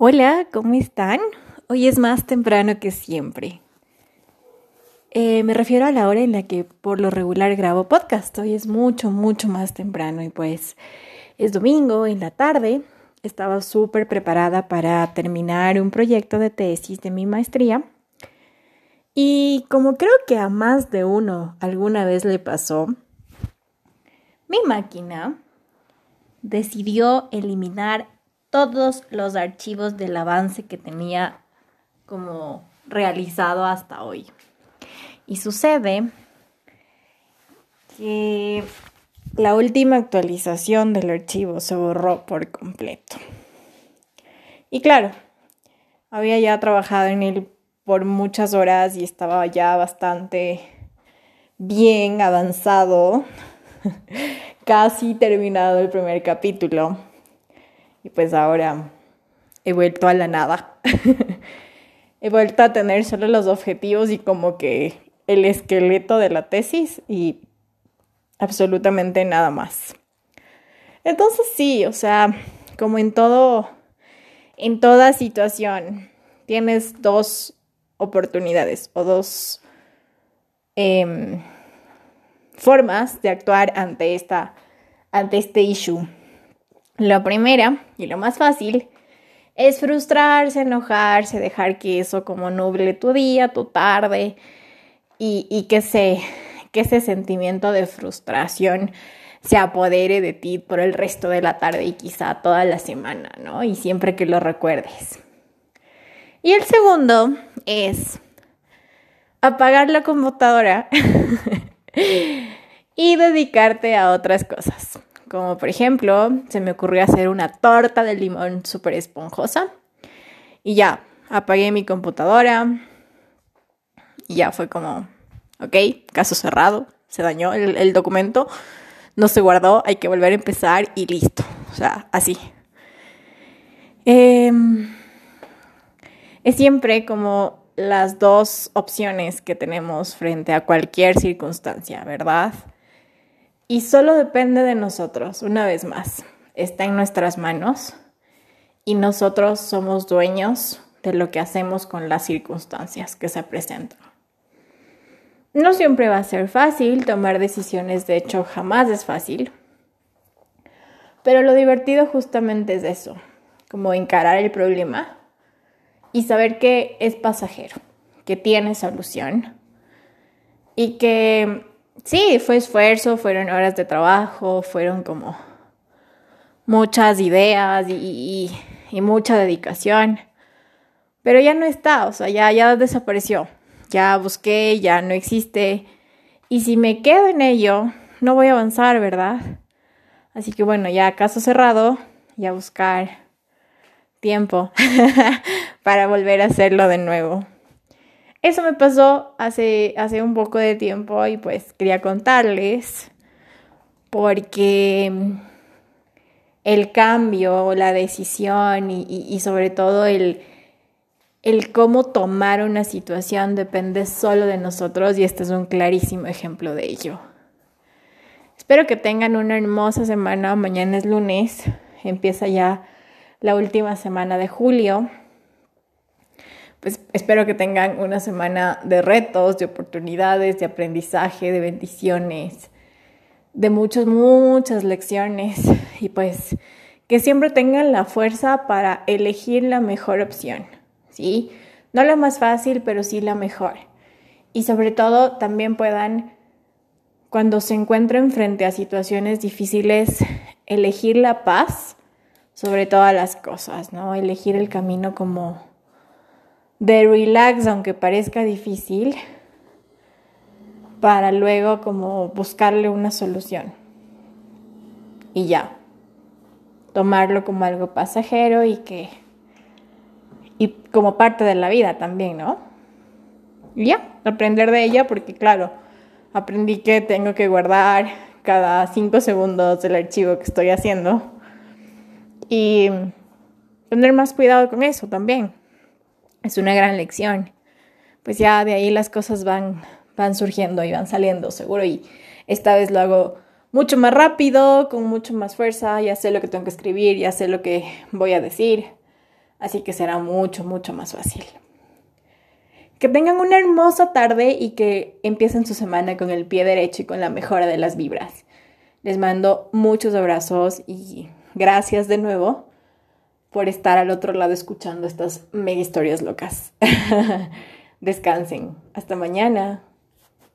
Hola, ¿cómo están? Hoy es más temprano que siempre. Eh, me refiero a la hora en la que por lo regular grabo podcast. Hoy es mucho, mucho más temprano y pues es domingo en la tarde. Estaba súper preparada para terminar un proyecto de tesis de mi maestría. Y como creo que a más de uno alguna vez le pasó, mi máquina decidió eliminar todos los archivos del avance que tenía como realizado hasta hoy. Y sucede que la última actualización del archivo se borró por completo. Y claro, había ya trabajado en él por muchas horas y estaba ya bastante bien avanzado, casi terminado el primer capítulo. Y pues ahora he vuelto a la nada. he vuelto a tener solo los objetivos y como que el esqueleto de la tesis y absolutamente nada más. Entonces sí, o sea, como en todo, en toda situación, tienes dos oportunidades o dos em, formas de actuar ante esta, ante este issue. La primera y lo más fácil es frustrarse, enojarse, dejar que eso como nuble tu día, tu tarde y, que, que ese sentimiento de frustración se apodere de ti por el resto de la tarde y quizá toda la semana, ¿no? Y siempre que lo recuerdes. Y el segundo es apagar la computadora y dedicarte a otras cosas. Como por ejemplo, se me ocurrió hacer una torta de limón súper esponjosa. Y ya, apagué mi computadora. Y ya fue como, ok, caso cerrado. Se dañó el, documento. No se guardó, hay que volver a empezar y listo. O sea, así. Em, es siempre como las dos opciones que tenemos frente a cualquier circunstancia, ¿verdad? Y solo depende de nosotros, una vez más. Está en nuestras manos y nosotros somos dueños de lo que hacemos con las circunstancias que se presentan. No siempre va a ser fácil tomar decisiones, de hecho jamás es fácil. Pero lo divertido justamente es eso, como encarar el problema y saber que es pasajero, que tiene solución y que sí, fue esfuerzo, fueron horas de trabajo, fueron como muchas ideas y, mucha dedicación. Pero ya no está, o sea, ya, ya desapareció. Ya busqué, ya no existe. Y si me quedo en ello, no voy a avanzar, ¿verdad? Así que bueno, ya caso cerrado, ya buscar tiempo para volver a hacerlo de nuevo. Eso me pasó hace, hace un poco de tiempo y pues quería contarles porque el cambio, la decisión y, sobre todo el, el cómo tomar una situación depende solo de nosotros y este es un clarísimo ejemplo de ello. Espero que tengan una hermosa semana. Mañana es lunes, empieza ya la última semana de julio pues espero que tengan una semana de retos, de oportunidades, de aprendizaje, de bendiciones, de muchas, muchas lecciones y pues que siempre tengan la fuerza para elegir la mejor opción, ¿sí? No la más fácil, pero sí la mejor. Y sobre todo también puedan, cuando se encuentren frente a situaciones difíciles, elegir la paz sobre todas las cosas, ¿no? Elegir el camino como de relax, aunque parezca difícil, para luego como buscarle una solución. Y ya, tomarlo como algo pasajero y que y como parte de la vida también, ¿no? Y ya, aprender de ella porque claro, aprendí que tengo que guardar cada cinco segundos el archivo que estoy haciendo y tener más cuidado con eso también es una gran lección. Pues ya de ahí las cosas van, van surgiendo y van saliendo, seguro. Y esta vez lo hago mucho más rápido, con mucho más fuerza. Ya sé lo que tengo que escribir, ya sé lo que voy a decir. Así que será mucho, mucho más fácil. Que tengan una hermosa tarde y que empiecen su semana con el pie derecho y con la mejora de las vibras. Les mando muchos abrazos y gracias de nuevo por estar al otro lado escuchando estas mega historias locas. Descansen. Hasta mañana.